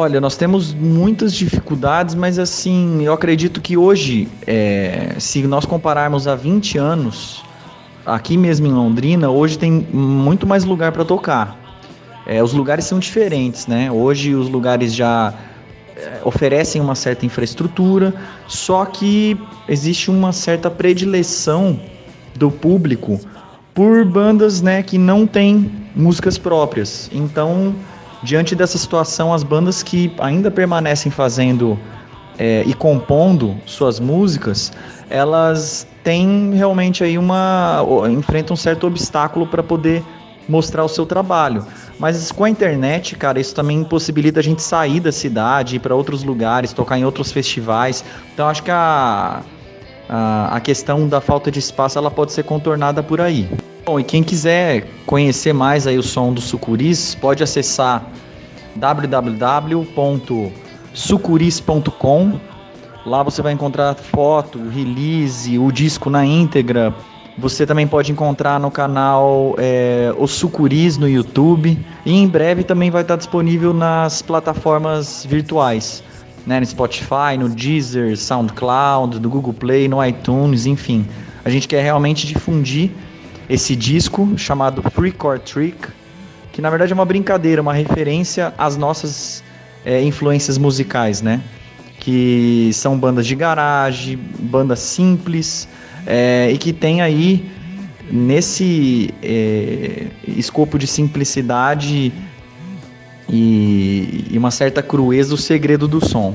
Olha, nós temos muitas dificuldades, mas assim, eu acredito que hoje, é, se nós compararmos a 20 anos, aqui mesmo em Londrina, hoje tem muito mais lugar para tocar. É, os lugares são diferentes, né? Hoje os lugares já é, oferecem uma certa infraestrutura, só que existe uma certa predileção do público por bandas né, que não têm músicas próprias. Então, diante dessa situação, as bandas que ainda permanecem fazendo é, e compondo suas músicas, elas têm realmente aí uma enfrentam um certo obstáculo para poder mostrar o seu trabalho. Mas com a internet, cara, isso também possibilita a gente sair da cidade, ir para outros lugares, tocar em outros festivais. Então acho que a, a, a questão da falta de espaço ela pode ser contornada por aí. Bom, e quem quiser conhecer mais aí o som do Sucuris, pode acessar www.sucuris.com. Lá você vai encontrar foto, release, o disco na íntegra, você também pode encontrar no canal é, Os Sucuris no YouTube. E em breve também vai estar disponível nas plataformas virtuais. Né, no Spotify, no Deezer, SoundCloud, no Google Play, no iTunes, enfim. A gente quer realmente difundir esse disco chamado Free Core Trick, que na verdade é uma brincadeira, uma referência às nossas é, influências musicais, né? Que são bandas de garagem, bandas simples, é, e que tem aí nesse é, escopo de simplicidade e, e uma certa crueza o segredo do som.